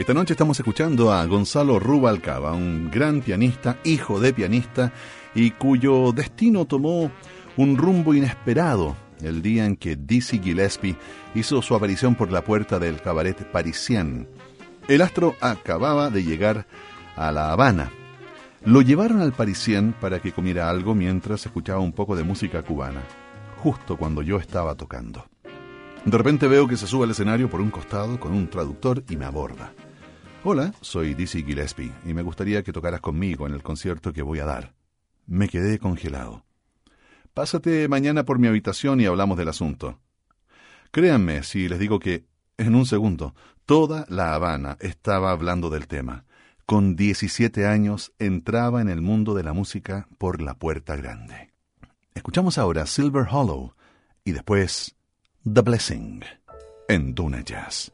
Esta noche estamos escuchando a Gonzalo Rubalcaba, un gran pianista, hijo de pianista, y cuyo destino tomó un rumbo inesperado el día en que Dizzy Gillespie hizo su aparición por la puerta del cabaret parisien. El astro acababa de llegar a La Habana. Lo llevaron al parisien para que comiera algo mientras escuchaba un poco de música cubana, justo cuando yo estaba tocando. De repente veo que se sube al escenario por un costado con un traductor y me aborda. Hola, soy Dizzy Gillespie y me gustaría que tocaras conmigo en el concierto que voy a dar. Me quedé congelado. Pásate mañana por mi habitación y hablamos del asunto. Créanme si les digo que, en un segundo, toda La Habana estaba hablando del tema. Con 17 años entraba en el mundo de la música por la puerta grande. Escuchamos ahora Silver Hollow y después The Blessing en Duna Jazz.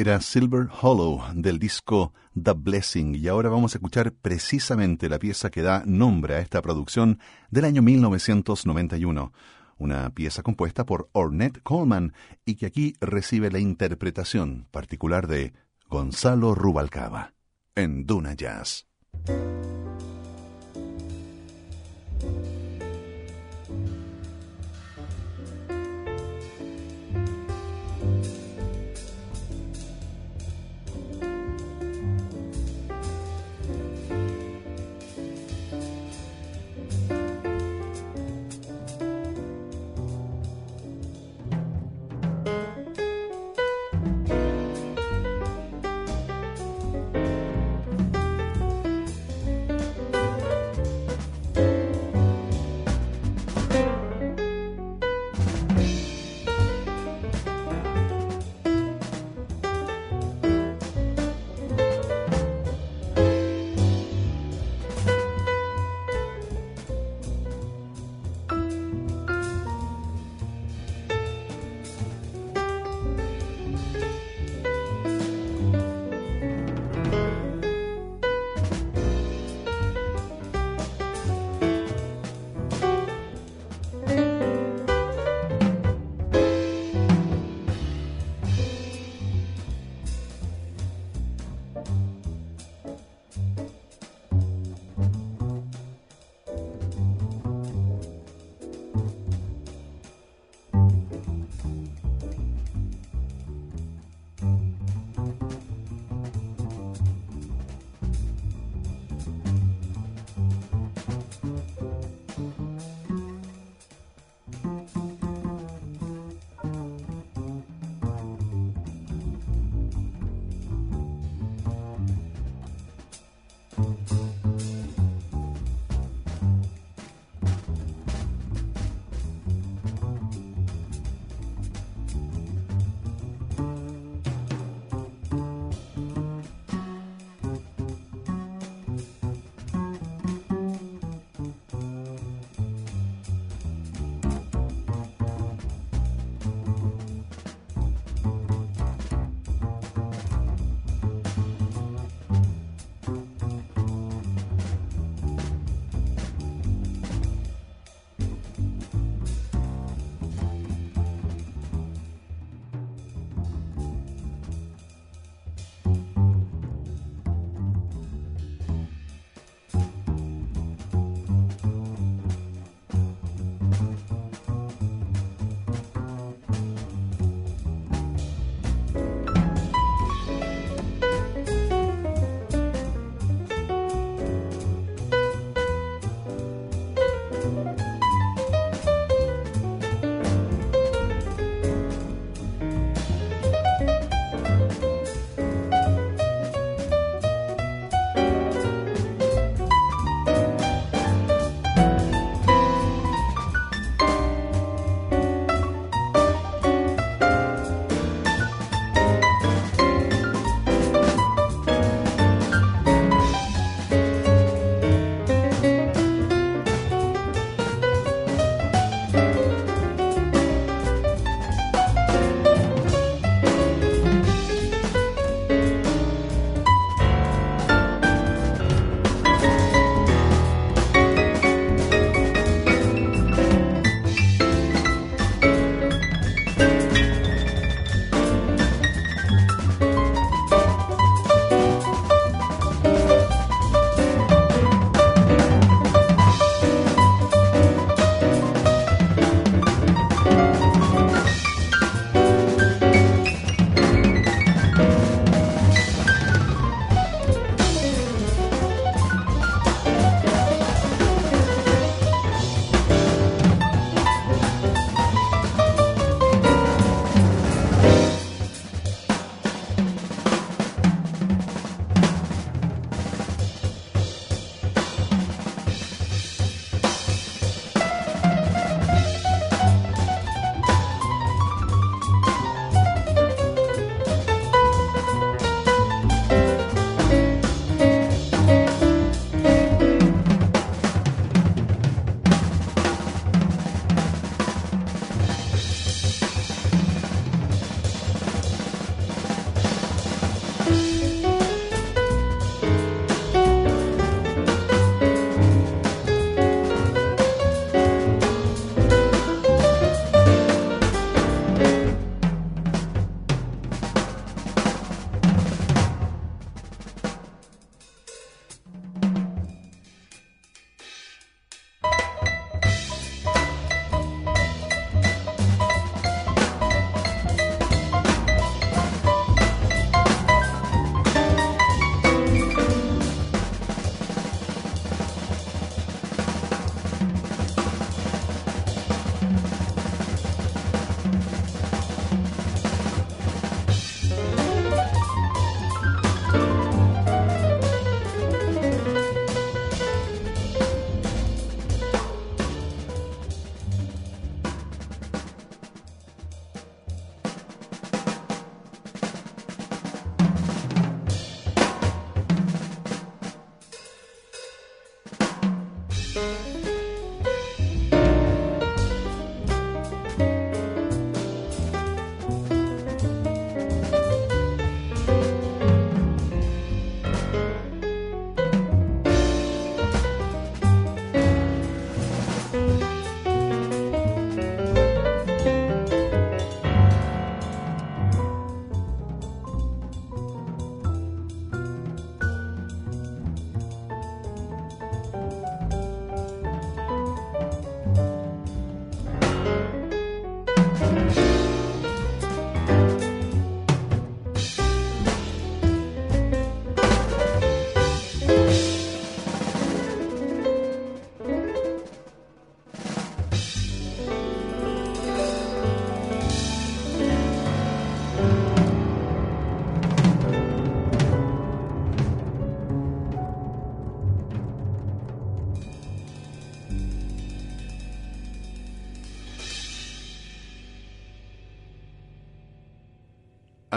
Era Silver Hollow del disco The Blessing y ahora vamos a escuchar precisamente la pieza que da nombre a esta producción del año 1991, una pieza compuesta por Ornette Coleman y que aquí recibe la interpretación particular de Gonzalo Rubalcaba en Duna Jazz.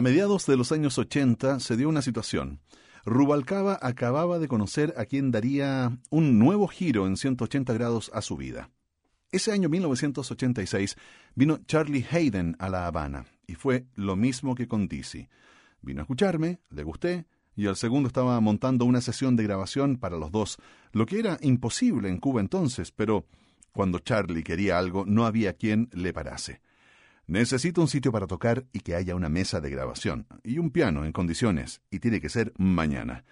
A mediados de los años 80 se dio una situación. Rubalcaba acababa de conocer a quien daría un nuevo giro en 180 grados a su vida. Ese año 1986 vino Charlie Hayden a La Habana y fue lo mismo que con Dizzy. Vino a escucharme, le gusté y al segundo estaba montando una sesión de grabación para los dos, lo que era imposible en Cuba entonces, pero cuando Charlie quería algo no había quien le parase. Necesito un sitio para tocar y que haya una mesa de grabación y un piano en condiciones, y tiene que ser mañana.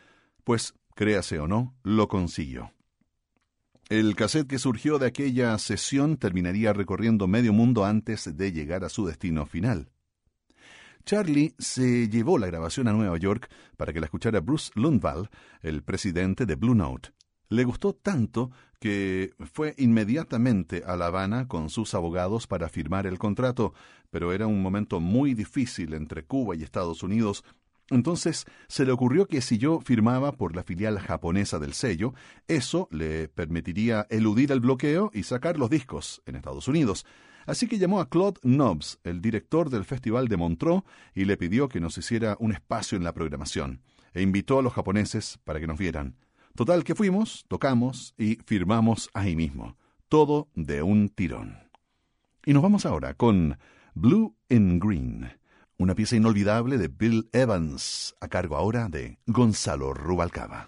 Pues, créase o no, lo consiguió. El cassette que surgió de aquella sesión terminaría recorriendo medio mundo antes de llegar a su destino final. Charlie se llevó la grabación a Nueva York para que la escuchara Bruce Lundvall, el presidente de Blue Note. Le gustó tanto que fue inmediatamente a La Habana con sus abogados para firmar el contrato, pero era un momento muy difícil entre Cuba y Estados Unidos entonces se le ocurrió que si yo firmaba por la filial japonesa del sello, eso le permitiría eludir el bloqueo y sacar los discos en Estados Unidos. Así que llamó a Claude Nobbs, el director del Festival de Montreux, y le pidió que nos hiciera un espacio en la programación, e invitó a los japoneses para que nos vieran. Total que fuimos, tocamos y firmamos ahí mismo. Todo de un tirón. Y nos vamos ahora con Blue and Green una pieza inolvidable de Bill Evans, a cargo ahora de Gonzalo Rubalcaba.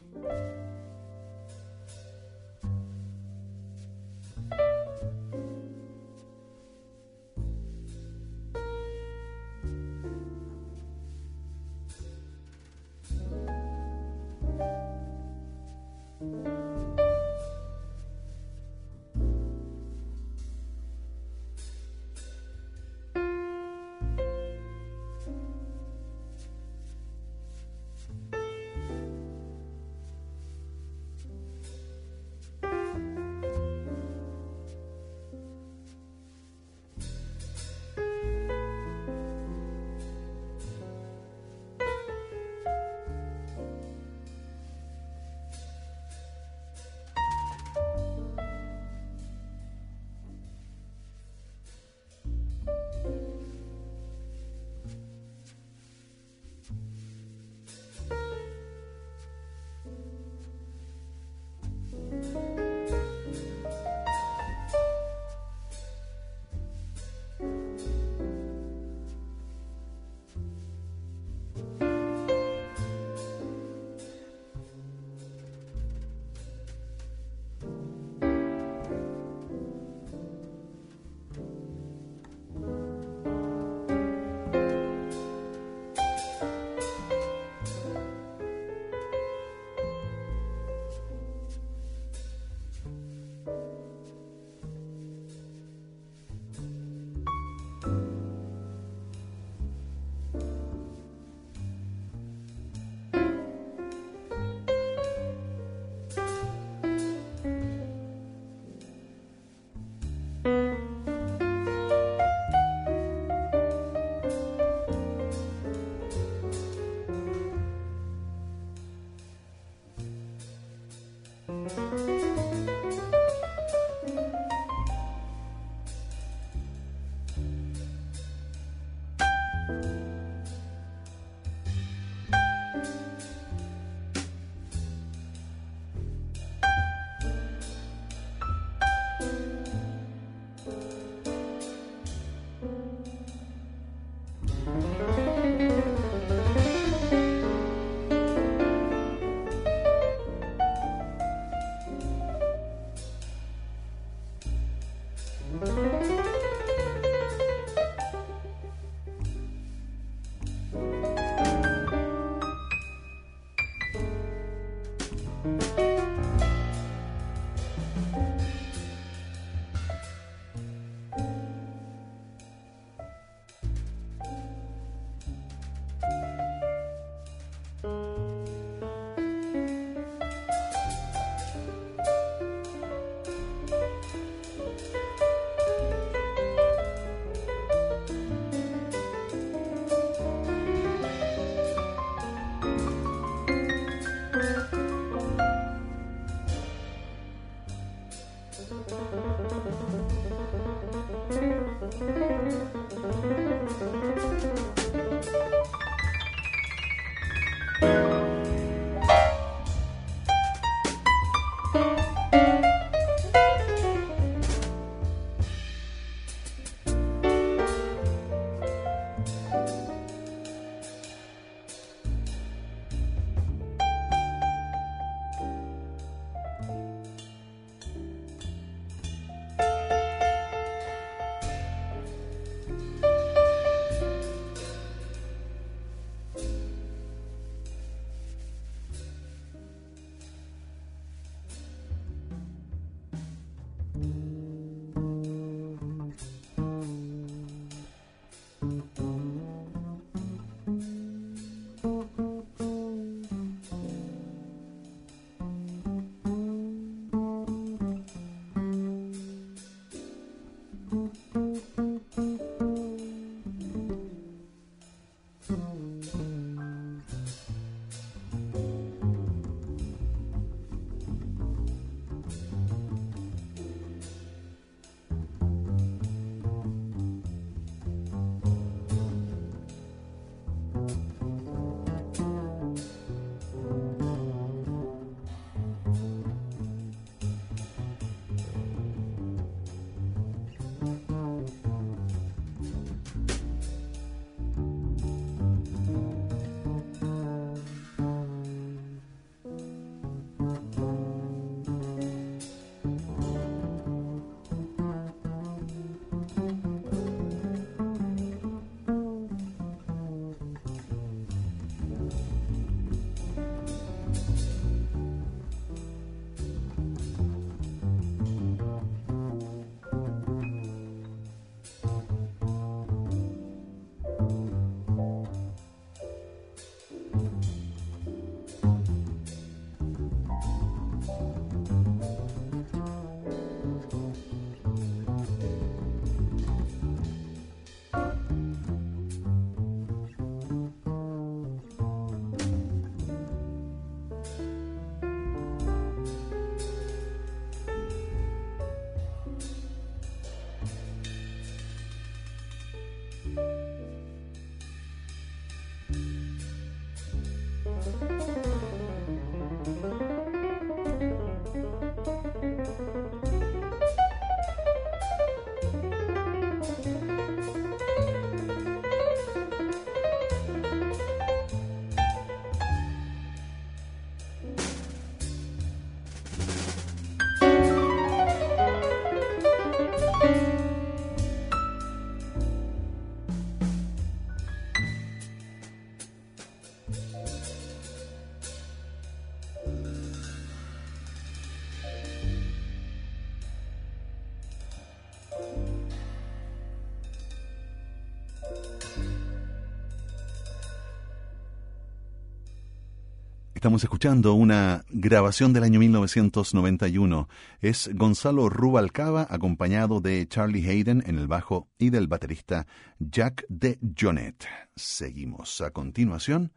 Estamos escuchando una grabación del año 1991. Es Gonzalo Rubalcaba acompañado de Charlie Hayden en el bajo y del baterista Jack de Jonet. Seguimos a continuación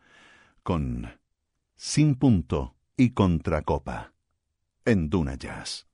con Sin Punto y Contracopa en Duna Jazz.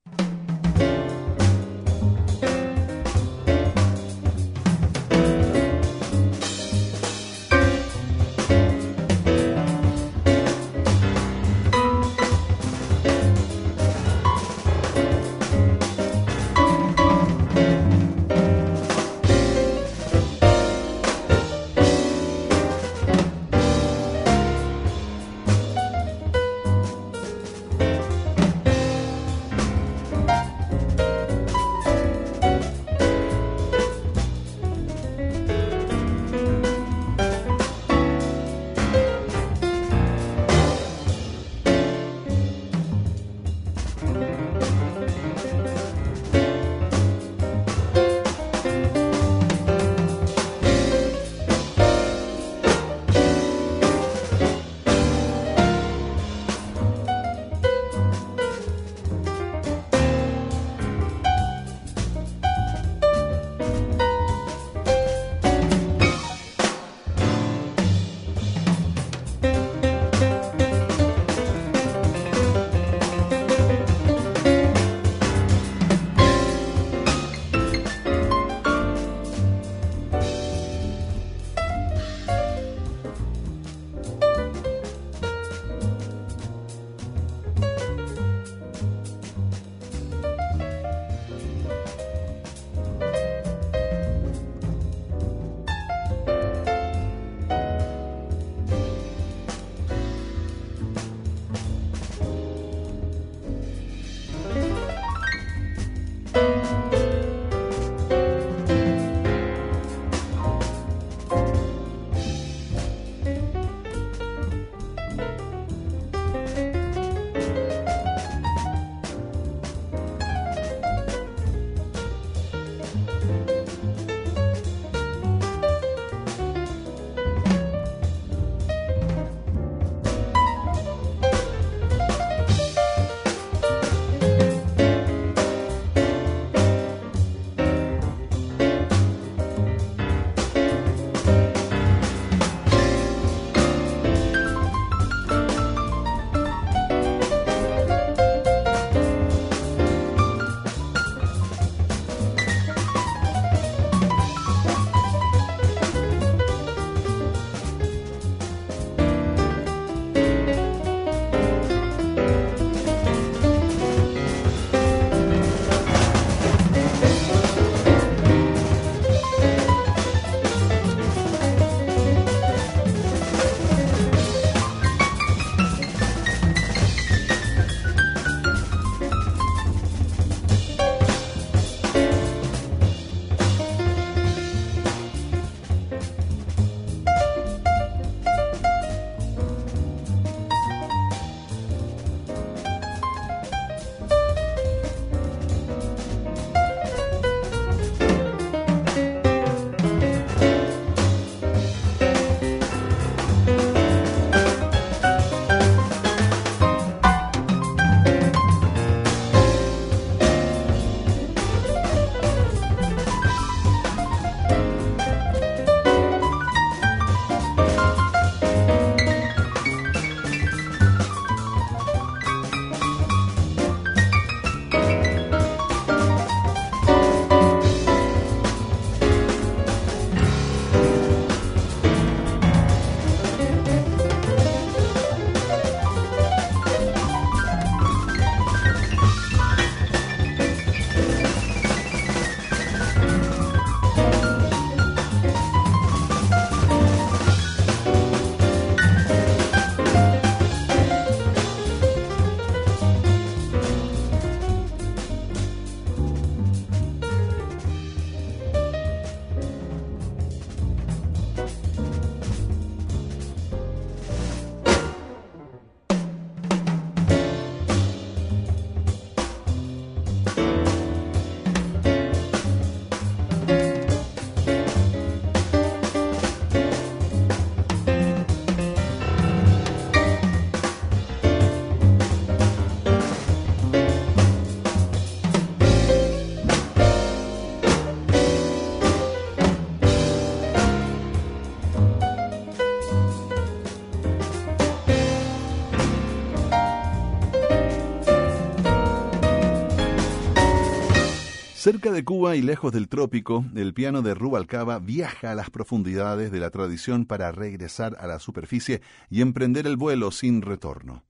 Cerca de Cuba y lejos del trópico, el piano de Rubalcaba viaja a las profundidades de la tradición para regresar a la superficie y emprender el vuelo sin retorno.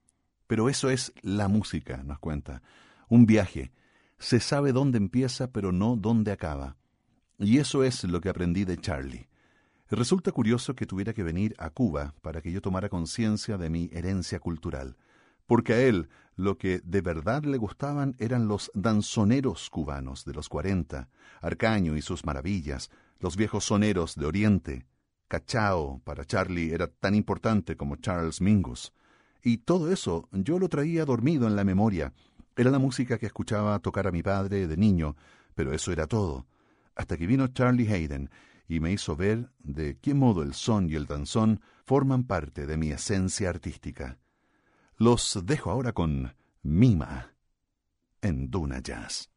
Pero eso es la música, nos cuenta. Un viaje. Se sabe dónde empieza, pero no dónde acaba. Y eso es lo que aprendí de Charlie. Resulta curioso que tuviera que venir a Cuba para que yo tomara conciencia de mi herencia cultural porque a él lo que de verdad le gustaban eran los danzoneros cubanos de los cuarenta, Arcaño y sus maravillas, los viejos soneros de Oriente. Cachao para Charlie era tan importante como Charles Mingus. Y todo eso yo lo traía dormido en la memoria. Era la música que escuchaba tocar a mi padre de niño, pero eso era todo. Hasta que vino Charlie Hayden y me hizo ver de qué modo el son y el danzón forman parte de mi esencia artística. Los dejo ahora con Mima en Duna Jazz.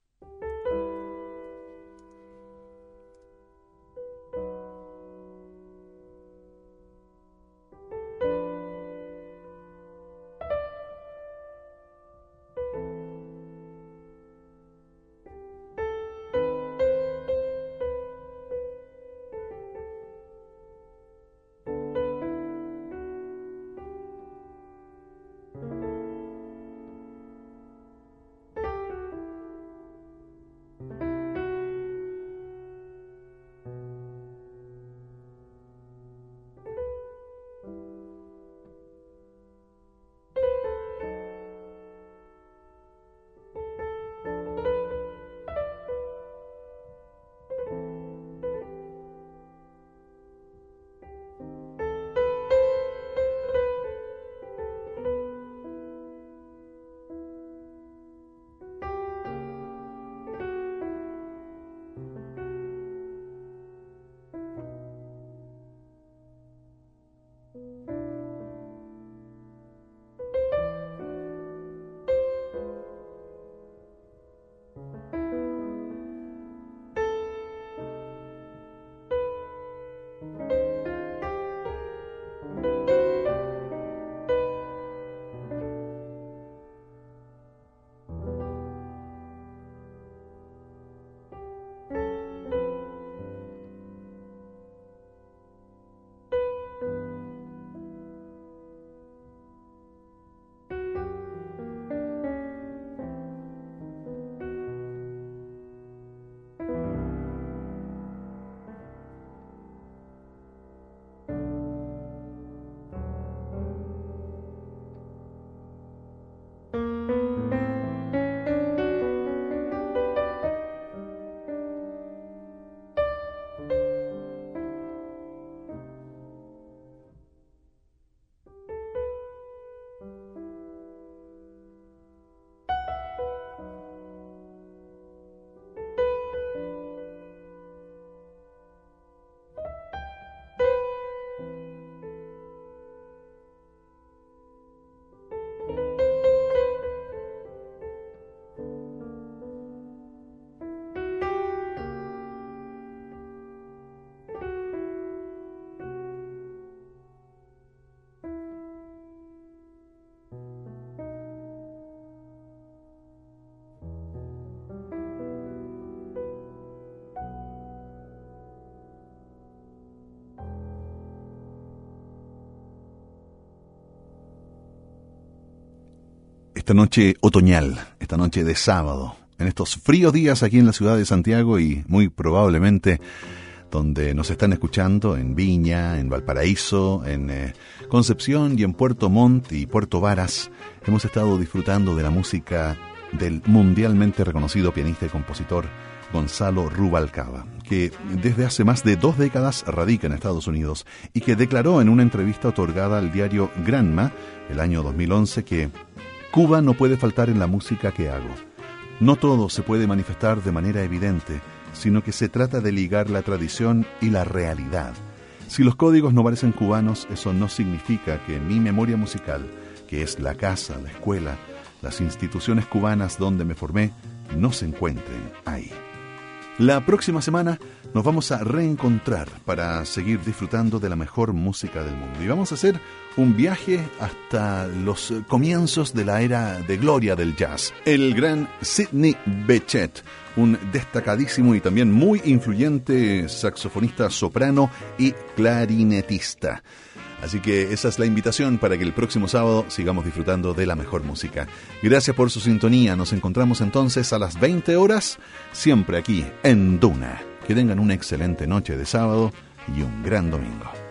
Esta noche otoñal, esta noche de sábado, en estos fríos días aquí en la ciudad de Santiago y muy probablemente donde nos están escuchando en Viña, en Valparaíso, en eh, Concepción y en Puerto Montt y Puerto Varas, hemos estado disfrutando de la música del mundialmente reconocido pianista y compositor Gonzalo Rubalcaba, que desde hace más de dos décadas radica en Estados Unidos y que declaró en una entrevista otorgada al diario Granma el año 2011 que Cuba no puede faltar en la música que hago. No todo se puede manifestar de manera evidente, sino que se trata de ligar la tradición y la realidad. Si los códigos no parecen cubanos, eso no significa que mi memoria musical, que es la casa, la escuela, las instituciones cubanas donde me formé, no se encuentren ahí. La próxima semana nos vamos a reencontrar para seguir disfrutando de la mejor música del mundo. Y vamos a hacer un viaje hasta los comienzos de la era de gloria del jazz. El gran Sidney Bechet, un destacadísimo y también muy influyente saxofonista soprano y clarinetista. Así que esa es la invitación para que el próximo sábado sigamos disfrutando de la mejor música. Gracias por su sintonía. Nos encontramos entonces a las 20 horas, siempre aquí en Duna. Que tengan una excelente noche de sábado y un gran domingo.